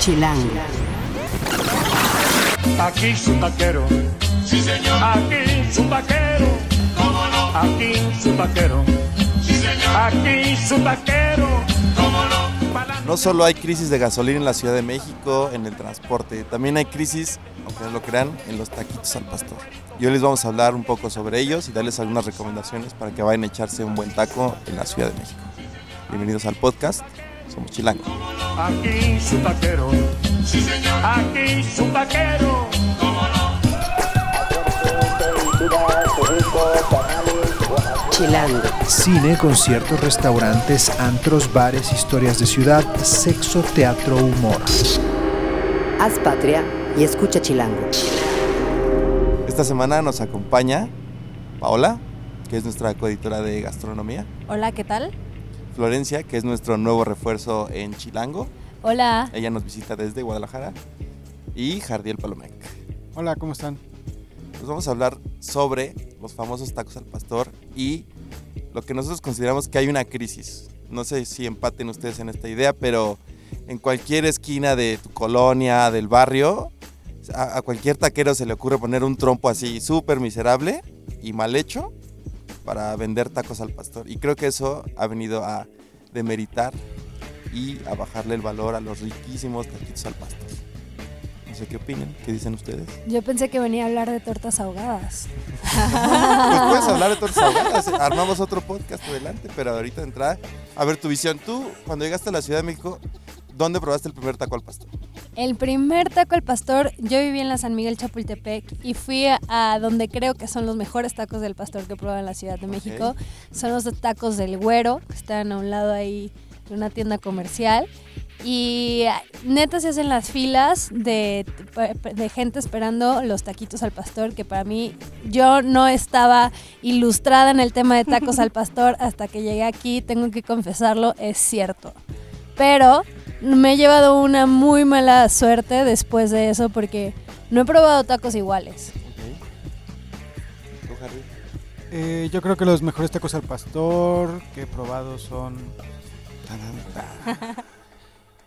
Chilango. Aquí su taquero. Sí, señor. Aquí su taquero. ¿Cómo no? Aquí su taquero. Sí, señor. Aquí su taquero. ¿Cómo no? No solo hay crisis de gasolina en la Ciudad de México, en el transporte, también hay crisis, aunque no lo crean, en los taquitos al pastor. Y hoy les vamos a hablar un poco sobre ellos y darles algunas recomendaciones para que vayan a echarse un buen taco en la Ciudad de México. Bienvenidos al podcast, somos Chilango. Aquí su taquero. Sí, señor. Aquí su taquero. ¿Cómo no? Chilango. Cine, conciertos, restaurantes, antros, bares, historias de ciudad, sexo, teatro, humor. Haz patria y escucha Chilango. Esta semana nos acompaña Paola, que es nuestra coeditora de gastronomía, Hola, ¿qué tal? Florencia, que es nuestro nuevo refuerzo en Chilango, Hola. ella nos visita desde Guadalajara, y Jardiel Palomec. Hola, ¿cómo están? Pues vamos a hablar sobre los famosos tacos al pastor y lo que nosotros consideramos que hay una crisis. No sé si empaten ustedes en esta idea, pero en cualquier esquina de tu colonia, del barrio, a, a cualquier taquero se le ocurre poner un trompo así súper miserable y mal hecho para vender tacos al pastor. Y creo que eso ha venido a demeritar y a bajarle el valor a los riquísimos taquitos al pastor. No sé qué opinan, qué dicen ustedes. Yo pensé que venía a hablar de tortas ahogadas. Pues puedes hablar de tortas ahogadas. Armamos otro podcast adelante, pero ahorita entra. A ver tu visión. Tú, cuando llegaste a la Ciudad de México, ¿dónde probaste el primer taco al pastor? El primer taco al pastor, yo viví en la San Miguel Chapultepec y fui a, a donde creo que son los mejores tacos del pastor que he probado en la Ciudad de México. Son los tacos del güero, que están a un lado ahí de una tienda comercial. Y ah, neta se hacen las filas de, de gente esperando los taquitos al pastor, que para mí yo no estaba ilustrada en el tema de tacos al pastor hasta que llegué aquí, tengo que confesarlo, es cierto. Pero me he llevado una muy mala suerte después de eso porque no he probado tacos iguales. ¿Tú, Harry? Eh, yo creo que los mejores tacos al pastor que he probado son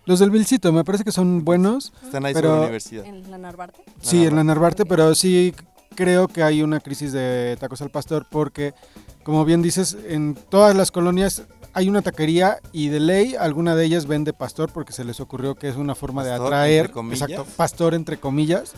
los del Vilcito. Me parece que son buenos. Están ahí Pero- sobre la universidad. ¿En la Narvarte? Sí, en la Narvarte, pero sí creo que hay una crisis de tacos al pastor porque, como bien dices, en todas las colonias hay una taquería y de ley alguna de ellas vende pastor porque se les ocurrió que es una forma de atraer, exacto, pastor entre comillas.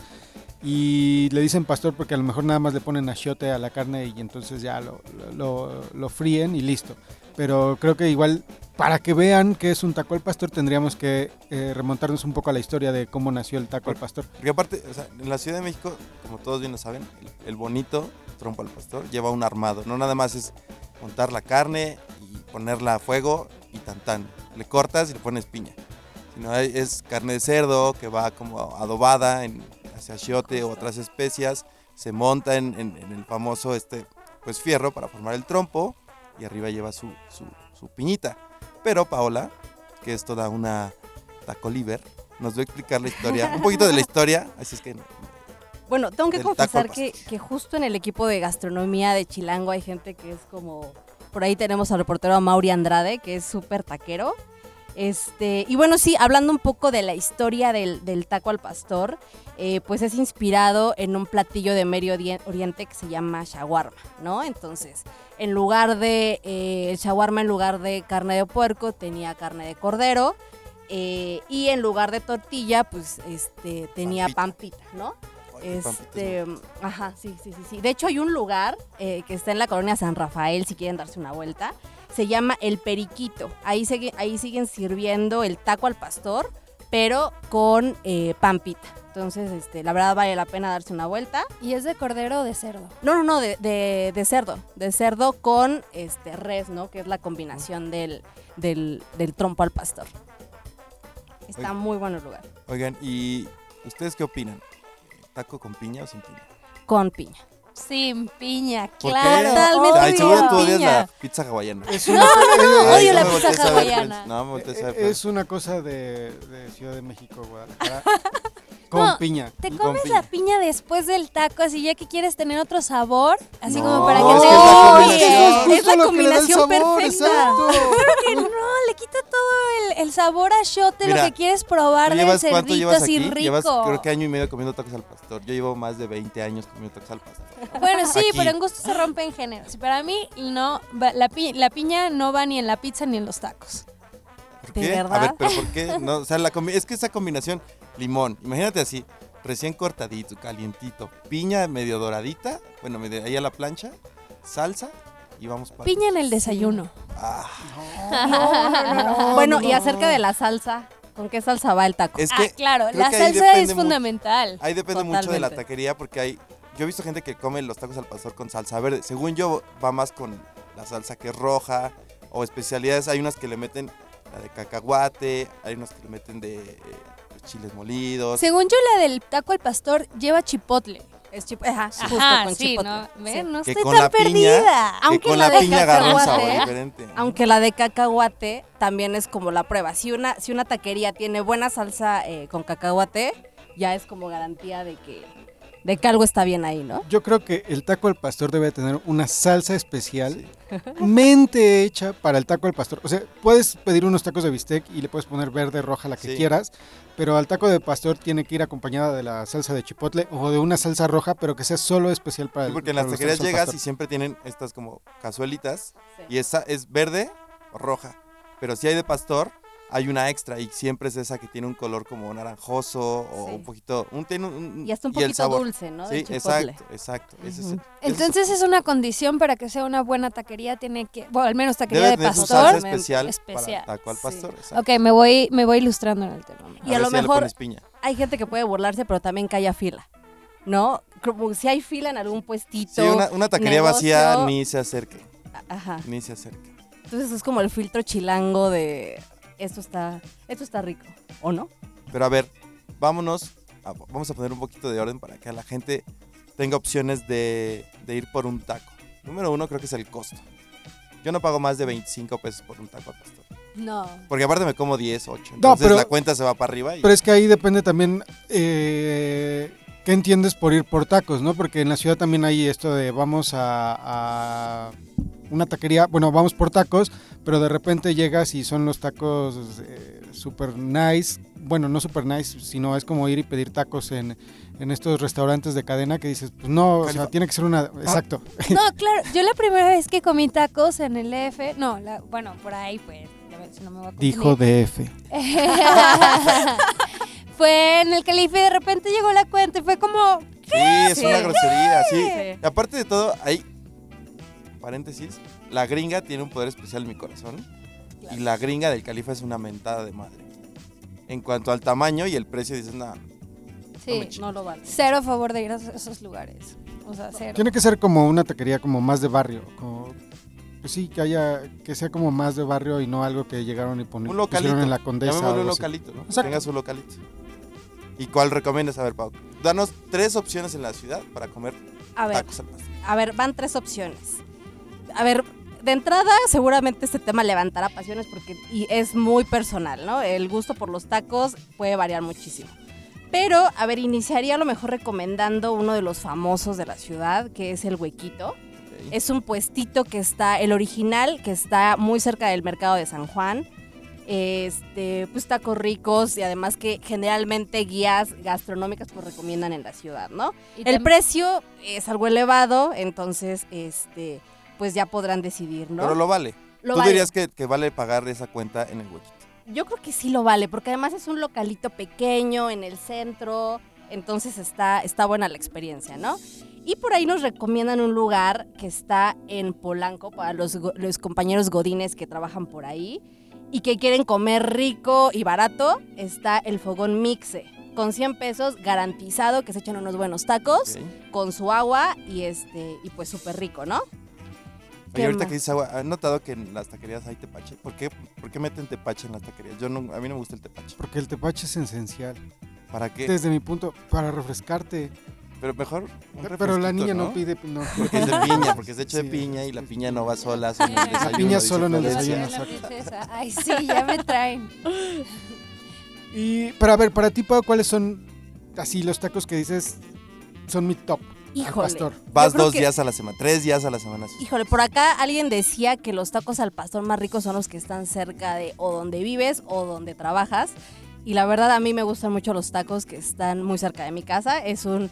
Y le dicen pastor porque a lo mejor nada más le ponen achiote a la carne y entonces ya lo, lo, lo fríen y listo. Pero creo que igual, para que vean que es un taco al pastor, tendríamos que eh, remontarnos un poco a la historia de cómo nació el taco al pastor. Porque aparte, o sea, en la Ciudad de México, como todos bien lo saben, el, el bonito trompo al pastor lleva un armado. No nada más es montar la carne ponerla a fuego y tan tan. Le cortas y le pones piña. Sino es carne de cerdo que va como adobada en hacia achiote o otras especias. Se monta en, en- en el famoso este, pues, fierro para formar el trompo y arriba lleva su, su, su piñita. Pero Paola, que es toda una taco liver, nos va a explicar la historia, un poquito de la historia, así es que Bueno, tengo que confesar que, que justo en el equipo de gastronomía de Chilango hay gente que es como... Por ahí tenemos al reportero Mauri Andrade, que es súper taquero. Este, y bueno, sí, hablando un poco de la historia del, del taco al pastor, eh, pues es inspirado en un platillo de Medio Ori- Oriente que se llama shawarma, ¿no? Entonces, en lugar de, eh, shawarma en lugar de carne de puerco tenía carne de cordero, eh, y en lugar de tortilla, pues este, tenía Pampita. pampita, ¿no? Este, ajá, sí, sí, sí, sí. De hecho, hay un lugar eh, que está en la colonia San Rafael, si quieren darse una vuelta. Se llama El Periquito. Ahí, sigue- ahí siguen sirviendo el taco al pastor, pero con eh, pampita. Entonces, este, la verdad vale la pena darse una vuelta. ¿Y es de cordero o de cerdo? No, no, no, de, de- de cerdo. De cerdo con este res, ¿no? Que es la combinación del, del, del trompo al pastor. Está muy bueno el lugar. Oigan, ¿y ustedes qué opinan? ¿Taco con piña o sin piña? Con piña. Sin piña, ¿Por claro. Totalmente Ay, seguro tú odias la pizza hawaiana. Es una, odio la no me pizza voltees a ver, hawaiana. No, me voltees a ver. Es una cosa de, de Ciudad de México, Guadalajara. con No, piña. Te comes piña. la piña después del taco, así ya que quieres tener otro sabor, así No, como para no, que es te que es la Oye, combinación. es la justo lo que le da el combinación sabor, perfecta. exacto. que no, el, sabor a shote, lo que quieres probar ¿Tú del cerdito así rico. Llevas creo que año y medio comiendo tacos al pastor. Yo llevo más de 20 años comiendo tacos al pastor. Bueno, sí, Aquí. pero en gusto se rompen géneros. Y para mí, no, la, pi- la piña no va ni en la pizza ni en los tacos. ¿Por ¿De? A verdad? ver, pero ¿por qué? No, o sea, la es que esa combinación, limón, imagínate así, recién cortadito, calientito, piña medio doradita, bueno, medio ahí a la plancha, salsa para... Piña en el desayuno. Ah, bueno, y acerca de la salsa, ¿con qué salsa va el taco? es ah, claro, la que salsa es fundamental. ahí depende mucho de la taquería porque hay... Yo he visto gente que come los tacos al pastor con salsa verde. Según yo, va más con la salsa que es roja o especialidades. Hay unas que le meten la de cacahuate, hay unas que le meten de eh, chiles molidos. Según yo, la del taco al pastor lleva chipotle. Es chip- ajá, justo Ajá, con sí, chipotle. ¿no? Ven, no Que estoy con tan la piña- perdida. que Aunque con la la, de piña agarra un sabor cacahuate, diferente. Aunque la de cacahuate también es como la prueba. Si una, si una taquería tiene buena salsa eh, con cacahuate, ya es como garantía de que, de que algo está bien ahí, ¿no? Yo creo que el taco al pastor debe tener una salsa especial, mente hecha para el taco al pastor. O sea, puedes pedir unos tacos de bistec y le puedes poner verde, roja, la que Sí. quieras, pero al taco de pastor tiene que ir acompañada de la salsa de chipotle o de una salsa roja, pero que sea solo especial para Sí, el porque en las taquerías llegas y siempre tienen estas como cazuelitas y esa es verde o roja. Pero si hay de pastor, hay una extra y siempre es esa que tiene un color como naranjoso o Sí. un poquito... Un, tiene un- Y hasta un y poquito dulce, ¿no? Sí, exacto, exacto. Ese es- Entonces es una condición para que sea una buena taquería, tiene que, bueno, al menos taquería debe de tener su pastor. salsa especial, Especial, para taco al sí. pastor. exacto. Ok, me voy, me voy ilustrando en el tema. Y a lo si mejor-. Hay gente que puede burlarse, pero también que haya fila, ¿no? Como si hay fila en algún puestito. Sí, una, una taquería vacía ni se acerque, Ajá. ni se acerque. Entonces es como el filtro chilango de esto está, esto está rico, ¿o no? Pero a ver, vámonos, a- vamos a poner un poquito de orden para que la gente tenga opciones de, de ir por un taco. Número uno creo que es el costo. Yo no pago más de 25 pesos por un taco al pastor. No. Porque aparte me como 10, 8. Entonces pero- la cuenta se va para arriba y Pero es que ahí depende también eh, qué entiendes por ir por tacos, ¿no? Porque en la ciudad también hay esto de vamos a, a una taquería, bueno, vamos por tacos, pero de repente llegas y son los tacos eh, super nice, bueno, no super nice, sino es como ir y pedir tacos en, en estos restaurantes de cadena que dices, pues no, o sea, tiene que ser una, exacto. No, claro, yo la primera vez que comí tacos en el EF, no, la- bueno, por ahí pues, a ver si no me voy a confundir. Dijo DF. fue en el calife y de repente llegó la cuenta y fue como, sí, es Sí. una grosería, sí. Sí. Y aparte de todo, hay paréntesis, la gringa tiene un poder especial en mi corazón y la gringa del califa es una mentada de madre. En cuanto al tamaño y el precio dices, nada, sí, No lo vale. cero a favor de ir a esos lugares. O sea, cero. Tiene que ser como una taquería como más de barrio, como pues sí, que haya que sea como más de barrio y no algo que llegaron y poni- Un localito. pusieron en la Condesa. un localito, ¿no? Que Exacto. Tenga su localito. ¿Y cuál recomiendas? A ver, Pau. Danos tres opciones en la ciudad para comer A ver, tacos al pastor. a ver, van tres opciones. A ver, de entrada seguramente este tema levantará pasiones porque y es muy personal, ¿no? El gusto por los tacos puede variar muchísimo. Pero, a ver, iniciaría a lo mejor recomendando uno de los famosos de la ciudad, que es el Huequito. Es un puestito que está, el original, que está muy cerca del mercado de San Juan. Este, pues tacos ricos y además que generalmente guías gastronómicas pues recomiendan en la ciudad, ¿no? El precio es algo elevado, entonces, este, pues ya podrán decidir, ¿no? Pero lo vale. Lo Tú vale. dirías que, que vale pagar esa cuenta en el huequito. Yo creo que sí lo vale, porque además es un localito pequeño en el centro, entonces está, está buena la experiencia, ¿no? Y por ahí nos recomiendan un lugar que está en Polanco para los, los compañeros godines que trabajan por ahí y que quieren comer rico y barato. Está el Fogón Mixe. Con 100 pesos garantizado que se echan unos buenos tacos ¿ok? con su agua y este y pues súper rico, ¿no? ¿Qué Oye, ahorita que dices agua, ¿han notado que en las taquerías hay tepache? ¿Por qué, ¿Por qué meten tepache en las taquerías? Yo no, a mí no me gusta el tepache. Porque el tepache es esencial. ¿Para qué? Desde mi punto, para refrescarte. Pero mejor un Pero la niña no, ¿no? pide. No. Porque es de piña, porque es hecho Sí. de piña y la piña no va sola. solo en el La piña solo en el desayuno. Ay, sí, ya me traen. Y, pero a ver, para ti, Pau, ¿cuáles son así los tacos que dices son mi top? Híjole. pastor. Vas dos que- días a la semana, tres días a la semana. Híjole, por acá alguien decía que los tacos al pastor más ricos son los que están cerca de o donde vives o donde trabajas. Y la verdad a mí me gustan mucho los tacos que están muy cerca de mi casa. Es un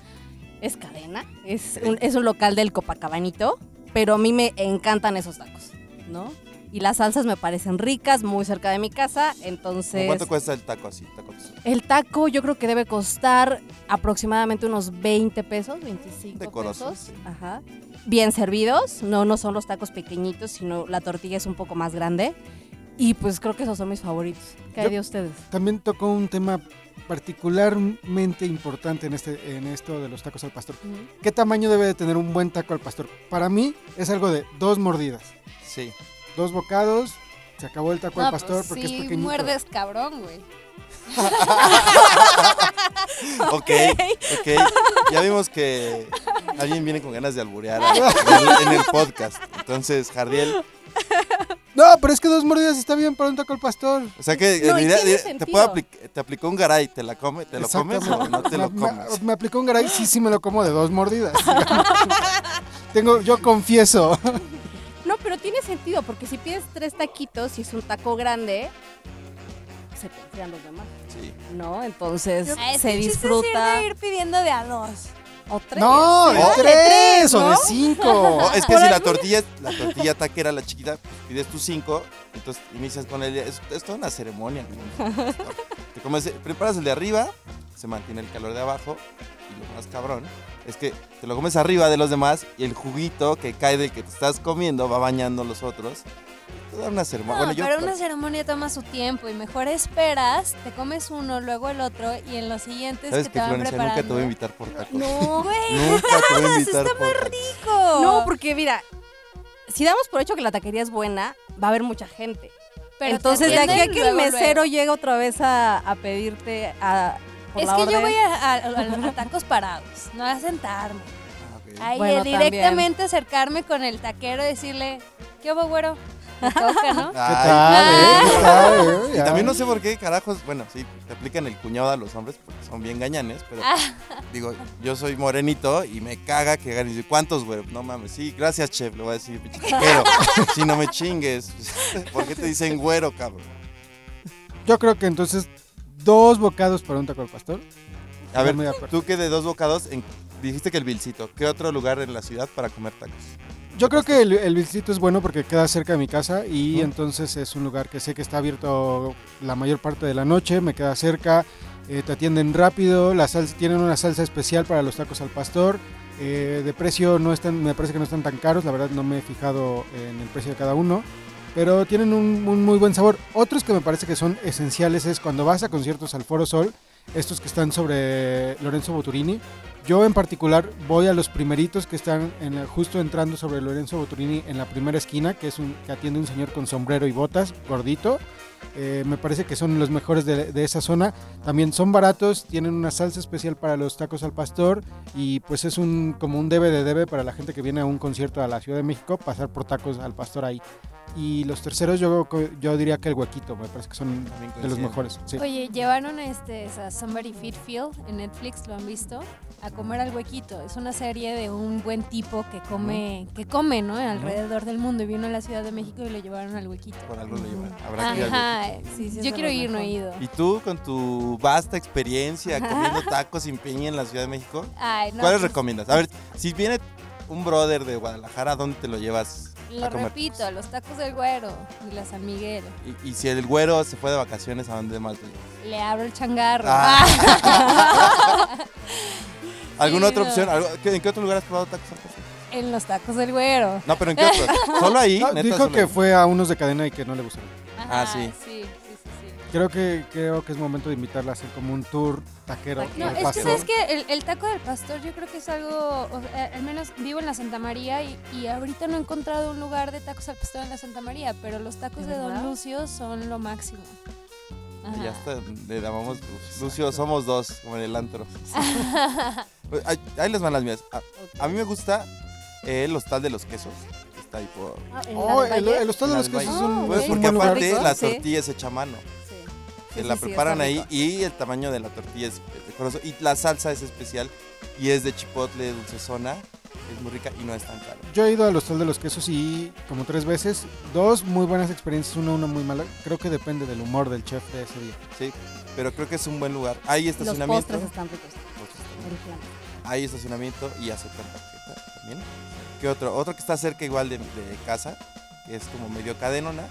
es cadena, es un, es un local del Copacabanito, pero a mí me encantan esos tacos, ¿no? Y las salsas me parecen ricas, muy cerca de mi casa, ¿Cómo entonces ¿Cuánto cuesta el taco así? Taco el taco yo creo que debe costar aproximadamente unos 20 pesos, 25 Decoroso, pesos. sí. Ajá. Bien servidos, no, no son los tacos pequeñitos, sino la tortilla es un poco más grande. Y pues creo que esos son mis favoritos. ¿Qué hay de ustedes? También tocó un tema particularmente importante en, este, en esto de los tacos al pastor. ¿Qué tamaño debe de tener un buen taco al pastor? Para mí es algo de dos mordidas, Sí. Dos bocados, se acabó el taco No, al pastor pues porque sí, es pequeñito. muerdes cabrón, güey. Ok, ok. Ya vimos que alguien viene con ganas de alburear a- en, el, en el podcast. Entonces, Jardiel, No, pero es que dos mordidas está bien para un taco al pastor. o sea que No, tiene diría- te, puedo apli- te aplicó un garay, ¿te la come, te lo comes o no te lo Me- comes? Me, me aplicó un garay, sí, sí me lo como de dos mordidas. Tengo, yo confieso. No, tiene sentido, porque si pides tres taquitos y es un taco grande, se te enfrían los demás, Sí. ¿no? Entonces es se es ir disfruta. ir pidiendo de a dos. O tres. No, de ¿no? tres o de ¿no? cinco. Es que si la tortilla, la tortilla taquera, la chiquita, pues, pides tus cinco, entonces inicias con el. Es, es toda una ceremonia. Te comes, preparas el de arriba, se mantiene el calor de abajo, lo más cabrón es que te lo comes arriba de los demás y el juguito que cae del que te estás comiendo va bañando los otros. Toda una ceremonia. No, bueno, yo. pero una ceremonia toma su tiempo y mejor esperas, te comes uno, luego el otro y en los siguientes ¿Sabes que que te van Florencia nunca te voy a preparando. invitar por tacos? No, güey. Nunca te voy a invitar está por muy rico. No, porque mira, si damos por hecho que la taquería es buena, va a haber mucha gente. Pero Entonces, de aquí a que el mesero luego. llegue otra vez a, a pedirte a, por Es la que yo voy a, a- a- a tacos parados, no a sentarme. Ah, ok. Ahí Bueno, eh, directamente acercarme con el taquero y decirle, ¿qué hubo, güero? Me toca, ¿no? ¿Qué Ay, tal, eh? ¿Qué tal, eh? Y también no sé por qué, carajos, bueno, sí, te aplican el cuñado a los hombres porque son bien gañanes, pero Ah. digo, yo soy morenito y me caga que dice, ¿cuántos, güey? No mames, sí, gracias, chef, le voy a decir, pinche taquero. si no me chingues, ¿por qué te dicen güero, cabrón? Yo creo que entonces dos bocados para un taco al pastor. A ver, tú que de dos bocados, en- dijiste que el Vilcito, ¿qué otro lugar en la ciudad para comer tacos? Yo creo que el, el Vilcito es bueno porque queda cerca de mi casa y Ujú. entonces es un lugar que sé que está abierto la mayor parte de la noche, me queda cerca, eh, te atienden rápido, la salsa, tienen una salsa especial para los tacos al pastor. eh, de precio no están, me parece que no están tan caros, la verdad no me he fijado en el precio de cada uno, pero tienen un, muy buen sabor. Otros que me parece que son esenciales es cuando vas a conciertos al Foro Sol, estos que están sobre Lorenzo Boturini. Yo en particular voy a los primeritos que están en la- justo entrando sobre Lorenzo Boturini en la primera esquina, que es un que atiende un señor con sombrero y botas, gordito. Eh, me parece que son los mejores de, de esa zona. También son baratos, tienen una salsa especial para los tacos al pastor y pues es un como un debe de debe para la gente que viene a un concierto a la Ciudad de México pasar por tacos al pastor ahí. Y los terceros yo, yo diría que el huequito, me parece que son de los mejores. sí. Oye, llevaron este, a Somebody Feed Field en Netflix, ¿lo han visto? A comer al huequito. Es una serie de un buen tipo que come, que come, ¿no? Alrededor del mundo y vino a la Ciudad de México y lo llevaron al huequito. Por algo lo llevan. Habrá que ir al Ajá, Sí, sí, es yo quiero ir, no he ido. ¿Y tú con tu vasta experiencia comiendo tacos sin piña en la Ciudad de México? Ay, no, ¿Cuáles pues, recomiendas? A ver, si viene un brother de Guadalajara, ¿a dónde te lo llevas Lo a comer? repito, los tacos del güero y la San Miguel. Y, y si el güero se fue de vacaciones, ¿a dónde más te llevas? Le abro el changarro. Ah. ¿Alguna otra opción? ¿Algo- ¿qué- ¿En qué otro lugar has probado tacos al pastor? en los tacos del güero. No, pero ¿en qué otro? ¿Solo ahí? No, ¿Neta, dijo solo que ahí? fue a unos de cadena y que no le gustaron. Ah, Ajá, sí. Sí, sí, sí, sí. Creo que creo que es momento de invitarla a hacer como un tour taquero. Taquero. No, al es que pastor. sabes que el, el taco del pastor yo creo que es algo, o sea, al menos vivo en la Santa María y, y ahorita no he encontrado un lugar de tacos al pastor en la Santa María, pero los tacos ¿De de Don verdad? Lucio son lo máximo. Ajá. Ya está, le llamamos Lucio, somos dos, como en el antro. Pues, ahí, ahí les van las mías. A, a mí me gusta eh, el hostal de los quesos. que Está ahí por... Ah, ¿en Oh, el, Valle? el hostal de los el quesos es un, Pues es un porque buen lugar. aparte rico, la sí. tortilla es hecha a mano. Sí. que Sí, la sí, sí, preparan ahí y el tamaño de la tortilla es decoroso y la salsa es especial y es de chipotle, dulce zona. Es muy rica y no es tan caro. Yo he ido al Hostal de los Quesos y como tres veces, dos muy buenas experiencias, una, una muy mala. Creo que depende del humor del chef de ese día. Sí, pero creo que es un buen lugar. Hay Los estacionamiento. postres están ricos. Hay estacionamiento y aceptan tarjeta también. ¿Qué otro? Otro que está cerca igual de, de casa, que es como medio cadenona.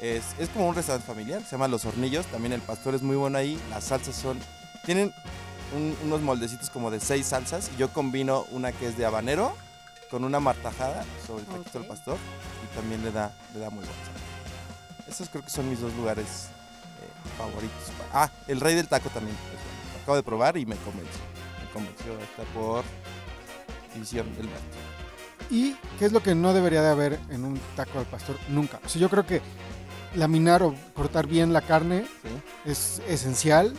Es, es como un restaurante familiar, se llama Los Hornillos. También el pastor es muy bueno ahí. Las salsas son... Tienen un- unos moldecitos como de seis salsas. Y yo combino una que es de habanero con una martajada sobre el taquito del pastor. Y también le da, le da muy buen sabor. Esos creo que son mis dos lugares eh, favoritos. Ah, el Rey del Taco también. bueno. Lo acabo de probar y me convenció. Convenció. Está por División del Norte. ¿Y qué es lo que no debería de haber en un taco al pastor? Nunca. O sea, yo creo que laminar o cortar bien la carne ¿sí? es esencial.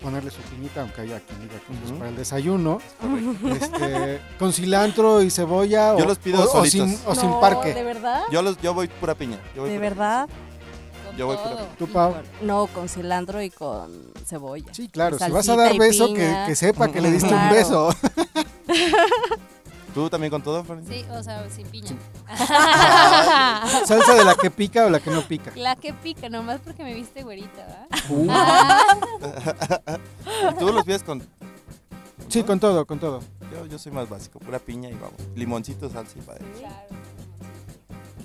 Ponerle su piñita, aunque haya quien diga que Ujú. para el desayuno. Este, con cilantro y cebolla. Yo o, los pido o- o sin, o sin parque. ¿De verdad? Yo, los, yo voy pura piña. Yo voy ¿De pura verdad? Yo voy por todo. ahí. ¿Tú, Pau? No, con cilantro y con cebolla. Sí, claro. Si vas a dar beso, que, sepa que le diste un beso. ¿Tú también con todo, Florencia? Sí, o sea, sin piña. Salsa de la que pica o la que no pica. La que pica, nomás porque me viste güerita, ¿verdad? ¿Y tú los pides con...? Sí, con todo, con todo. Yo, yo soy más básico. Pura piña y vamos. Limoncito, salsa y padre. Claro.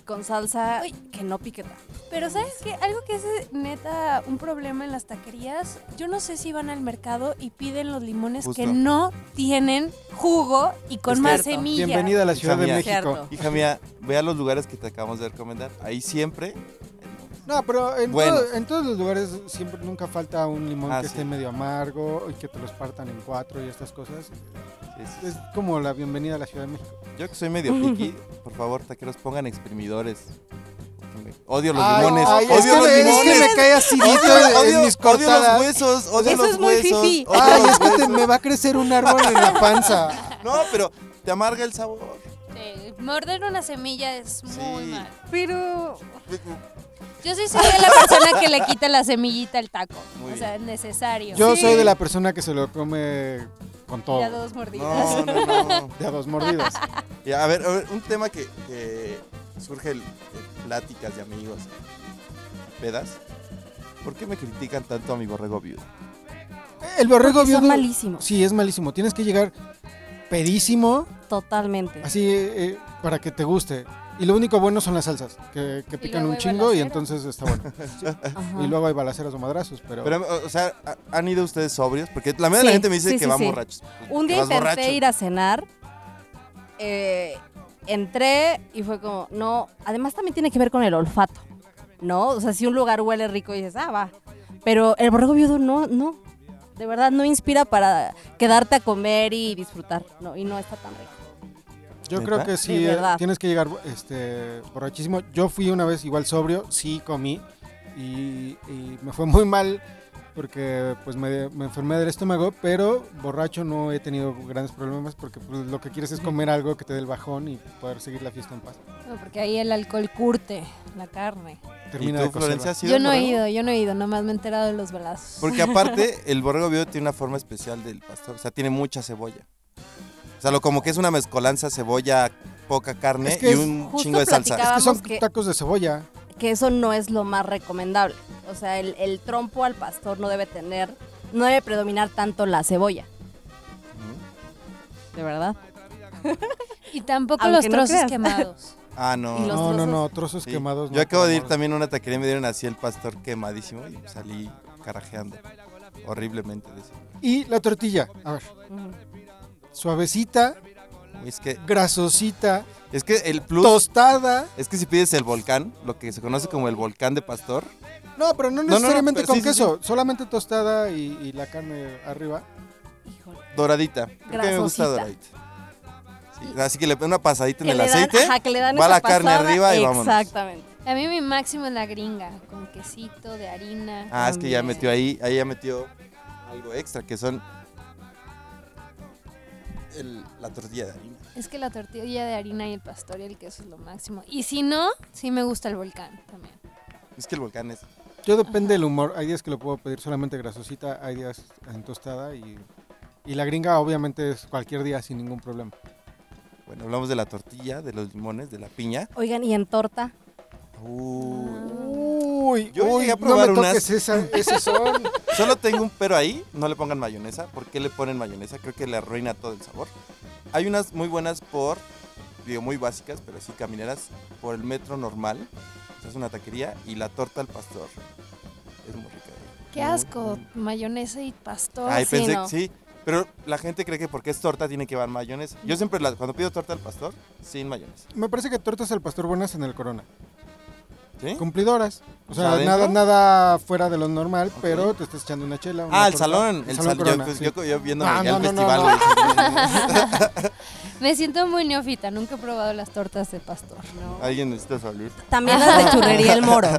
Con salsa Uy. que no pique tanto. Pero ¿sabes qué? Algo que es neta un problema en las taquerías, yo no sé si van al mercado y piden los limones Justo. que no tienen jugo y con Es más cierto. semillas. Bienvenida a la Ciudad de. México. Cierto. Hija mía, ve a los lugares que te acabamos de recomendar. Ahí siempre... No, pero en, Buenos. todo- en todos los lugares siempre nunca falta un limón Ah, que sí. esté medio amargo y que te los partan en cuatro y estas cosas. Es como la bienvenida a la Ciudad de México. Yo que soy medio piqui, por favor, taqueros, pongan exprimidores. Odio los Ay, limones. ay, odio es, que los me, es limones. que me cae acidito Odio, en odio- mis odio los cortadas. huesos, odio Eso los es muy huesos. fifí. odio Ay, los es que te- huesos. me va a crecer un árbol en la panza. No, pero te amarga el sabor. Sí, morder una semilla es muy Sí. mal. Pero Yo sí soy de la persona que le quita la semillita al taco. Muy o sea, es necesario. Yo Sí. soy de la persona que se lo come con todo. Ya dos mordidas. No, no, no. De a dos mordidas. Y a ver, a ver, un tema que, que surge de pláticas de amigos, pedas. ¿Por qué me critican tanto a mi borrego viudo? El borrego porque viudo. son malísimos. Sí, es malísimo. Tienes que llegar pedísimo, Totalmente. así eh, para que te guste. Y lo único bueno son las salsas, que, que pican un chingo y entonces está bueno. Y luego hay balaceras o madrazos, pero... Pero, o- sea, ¿ha- ¿han ido ustedes sobrios? Porque la mayoría de la gente me dice sí, que sí, van sí. borrachos. Un día intenté borracho. ir a cenar. eh, entré y fue como, no. Además, también tiene que ver con el olfato. ¿No? O sea, si un lugar huele rico y dices, ah, va. Pero el borrego viudo no, no. De verdad, no inspira para quedarte a comer y disfrutar. No, y no está tan rico. Yo creo que sí, eh, tienes que llegar este, borrachísimo. Yo fui una vez igual sobrio, sí comí y, y me fue muy mal porque pues me, me enfermé del estómago, pero borracho no he tenido grandes problemas porque pues, lo que quieres es comer algo que te dé el bajón y poder seguir la fiesta en paz. No, porque ahí el alcohol curte la carne. ¿Y Termina tú, de cocer. Florencia, has ido Yo no he ido, yo no he ido, nomás me he enterado de los balazos. Porque aparte, el borrego viudo tiene una forma especial del pastor. O sea, tiene mucha cebolla. O sea, lo como que es una mezcolanza cebolla, poca carne Es que y un chingo de salsa. Es que son que- tacos de cebolla. Que eso no es lo más recomendable. O sea, el, el trompo al pastor no debe tener, no debe predominar tanto la cebolla. De verdad. Y tampoco Aunque los no trozos creas. quemados. Ah, no. No, no, trozos. no, trozos Sí. quemados. Yo no, acabo de ir también a una taquería y me dieron así el pastor quemadísimo y salí carajeando. Horriblemente. de eso. Y la tortilla, a ver. Suavecita, Es que, grasosita, es que el plus tostada. es que si pides el volcán, lo que se conoce como el volcán de pastor, No, pero no no, no, necesariamente pero con sí, sí, queso, solamente tostada y, y la carne arriba. Híjole. doradita. Creo que me gusta Grasosita. doradita. Sí, así que le ponen una pasadita en el dan- aceite. ajá, que le dan va esa la carne arriba y vámonos. Exactamente. A mí mi máximo es la gringa, con quesito de harina. Ah, es que ya metió ahí, ahí ya metió algo extra, que son el- la tortilla de harina. Es que la tortilla de harina y el pastor y el queso es lo máximo. Y si no, sí me gusta el volcán también. Es que el volcán es... Yo depende del humor. Hay días que lo puedo pedir solamente grasosita, hay días en tostada y Y la gringa obviamente es cualquier día sin ningún problema. Bueno, hablamos de la tortilla, de los limones, de la piña. Oigan, ¿y en torta? Uh, Uy, Yo uy, a no probar me toques unas. esa, ese son. Solo tengo un pero ahí, no le pongan mayonesa. ¿Por qué le ponen mayonesa? Creo que le arruina todo el sabor. Hay unas muy buenas por, digo, muy básicas, pero sí camineras, por el metro normal. O sea, es una taquería y la torta al pastor. Es muy rica. Qué Muy, asco, muy- mayonesa y pastor. Ay, sí, pensé no. que sí. Pero la gente cree que porque es torta tiene que llevar mayonesa. Yo siempre, la- cuando pido torta al pastor, sin mayonesa. Me parece que tortas al pastor buenas en el Corona. ¿Sí? Cumplidoras. O sea, nada, nada fuera de lo normal, pero te estás echando una chela. una Ah, el salón. El salón yo, Corona, pues, sí. yo, yo viendo No, ya no, el no, festival. no. Me siento muy neófita, nunca he probado las tortas de pastor. Alguien necesita salir. También las de churrería El Moro.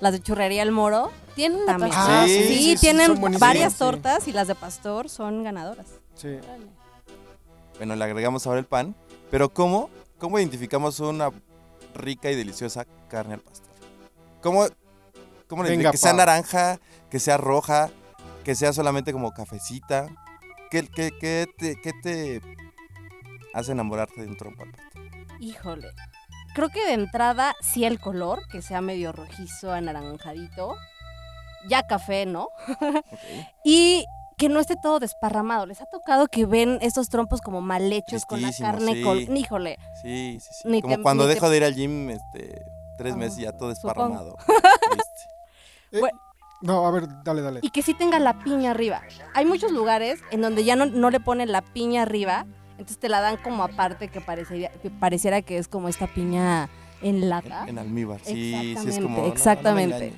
Las de churrería El Moro ¿Tienen de también. Ah, sí, sí, sí, sí, tienen varias sí. tortas y las de pastor son ganadoras. Sí. Bueno, le agregamos ahora el pan. Pero ¿cómo? ¿Cómo identificamos una rica y deliciosa carne al pastor? ¿Cómo, cómo le Venga, que sea naranja, que sea roja, que sea solamente como cafecita? ¿Qué, qué, qué te, qué te hace enamorarte de un trompo? Híjole. Creo que de entrada sí el color, que sea medio rojizo, anaranjadito. Ya café, ¿no? Y que no esté todo desparramado. Les ha tocado que ven estos trompos como mal hechos con la carne sí. col- Híjole. Sí, sí, sí. Ni como te- cuando dejo de ir al gym este, tres Ah, meses y ya todo desparramado. Eh, Bueno. No, a ver, dale, dale. Y que sí tenga la piña arriba. Hay muchos lugares en donde ya no, no le ponen la piña arriba. Entonces te la dan como aparte que parecería, que pareciera que es como esta piña en lata. En, en almíbar. Sí, sí, es Exactamente, como. no, no me exactamente.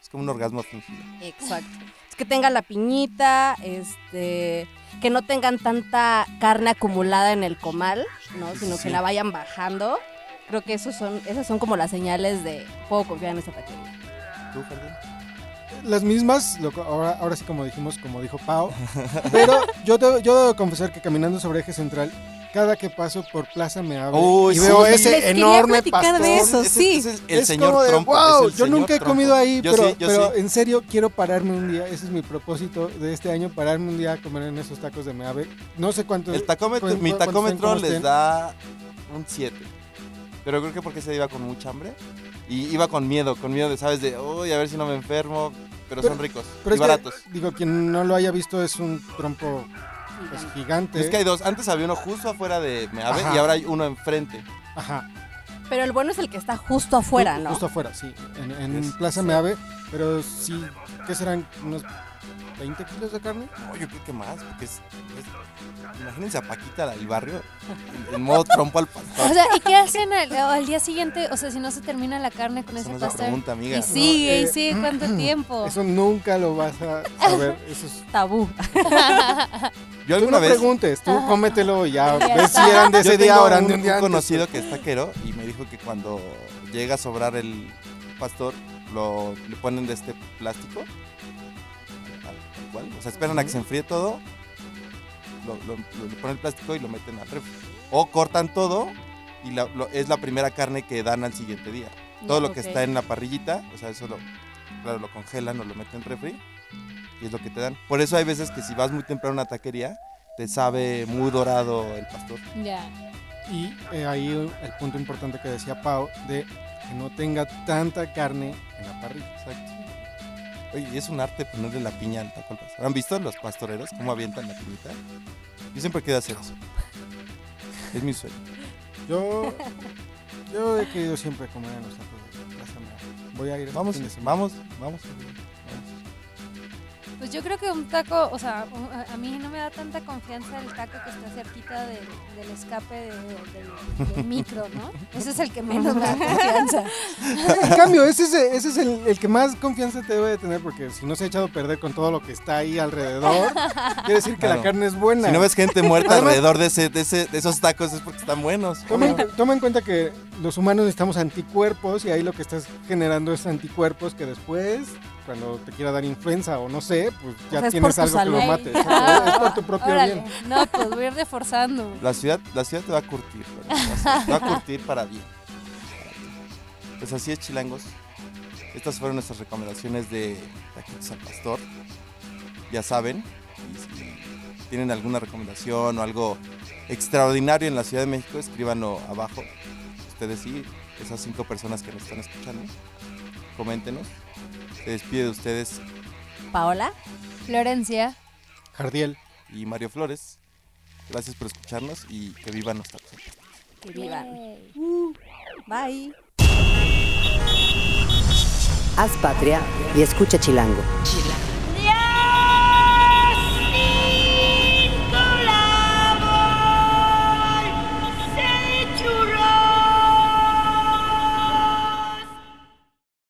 es como un orgasmo fingido. Exacto. Es que tenga la piñita, este, que no tengan tanta carne acumulada en el comal, ¿no? Sino Sí. que la vayan bajando. Creo que esos son, esas son como las señales de puedo confiar en esta taquería. ¿Tú, Jardín? Las mismas, lo ahora, ahora sí como dijimos, como dijo Pau. Pero yo, debo- yo debo confesar que caminando sobre eje central, cada que paso por Plaza me abre Uy, y veo sí. ese enorme pastor. de eso. Sí. ese es el es señor como de, trompo. wow, es el yo señor nunca he comido ahí, Yo pero, sí, yo pero sí. en serio quiero pararme un día. Ese es mi propósito de este año, pararme un día a comer en esos tacos de Meave. No sé cuánto. El tacómetro, mi tacómetro les da un 7. Pero creo que porque se iba con mucha hambre. Y iba con miedo, con miedo de, ¿sabes? De, uy, a ver si no me enfermo. Pero, Pero- son ricos Pero y es que, baratos. digo, quien no lo haya visto es un trompo pues, gigante. Es que hay dos. Antes había uno justo afuera de Meave Ajá. y ahora hay uno enfrente. Ajá. Pero el bueno es el que está justo afuera, Ju- ¿no? Justo afuera, sí. En, en Es- Plaza Meave. Pero sí, ¿qué serán? ¿Unos 20 kilos de carne? No, yo creo que más, porque es. es- imagínense a Paquita del barrio en, en modo trompo al O pastor. sea, ¿y qué hacen al, al día siguiente? O sea, si no se termina la carne con ese no es la pastor. pregunta, amiga. Y sigue, y eh, sigue, ¿cuánto tiempo? Eso nunca lo vas a saber. Eso es... Tabú. Yo Tú alguna no vez. preguntes, tú cómetelo y ya Ya ves si eran de Yo ese día o eran un, de un día un antes. conocido que es taquero y me dijo que cuando llega a sobrar el pastor, lo, le ponen de este plástico. Cual. O sea, esperan a que se enfríe todo, lo, lo- lo- le ponen el plástico y lo meten al refri. O cortan todo y la- lo- es la primera carne que dan al siguiente día. Todo lo que Ok. está en la parrillita, o sea, eso lo, claro, lo congelan o lo meten en refri y es lo que te dan. Por eso hay veces que si vas muy temprano a una taquería, te sabe muy dorado el pastor. Ya. Y eh, ahí el punto importante que decía Pau de que no tenga tanta carne en la parrilla. Exacto. Oye, es un arte ponerle la piña al taco al pastor. ¿Han visto los pastoreros cómo avientan la piñita? Yo siempre quiero hacer eso. Es mi sueño. Yo, yo he querido siempre comer en los tacos de. Voy a ir este Vamos, vamos, vamos. Pues yo creo que un taco, o sea, a- mí no me da tanta confianza el taco que está cerquita del, del escape de- del, micro, ¿no? Ese es el que menos me da confianza. En cambio, ese es, ese es el, el que más confianza te debe de tener porque si no se ha echado a perder con todo lo que está ahí alrededor, quiere decir que Claro. la carne es buena. Si no ves gente muerta Además- alrededor de, ese, de, ese- de esos tacos es porque están buenos. Toma en, toma en cuenta que los humanos necesitamos anticuerpos y ahí lo que estás generando es anticuerpos que después, cuando te quiera dar influenza o no sé, pues ya sea, es tienes algo que lo mate. Exacto, Es por tu propio Órale. bien. No, pues voy a ir reforzando. La ciudad, la ciudad te va a curtir. Ciudad Te va a curtir para bien. Pues así es, chilangos. Estas fueron nuestras recomendaciones de taquitos al pastor. Ya saben. Y si tienen alguna recomendación o algo extraordinario en la Ciudad de México, escríbanlo abajo. Ustedes sí, esas cinco personas que nos están escuchando, coméntenos. Se despide de ustedes Paola. Florencia. Jardiel. y Mario Flores. Gracias por escucharnos y que vivan los tacos. Que vivan. Uh, bye. Haz patria y escucha Chilango. Chilango.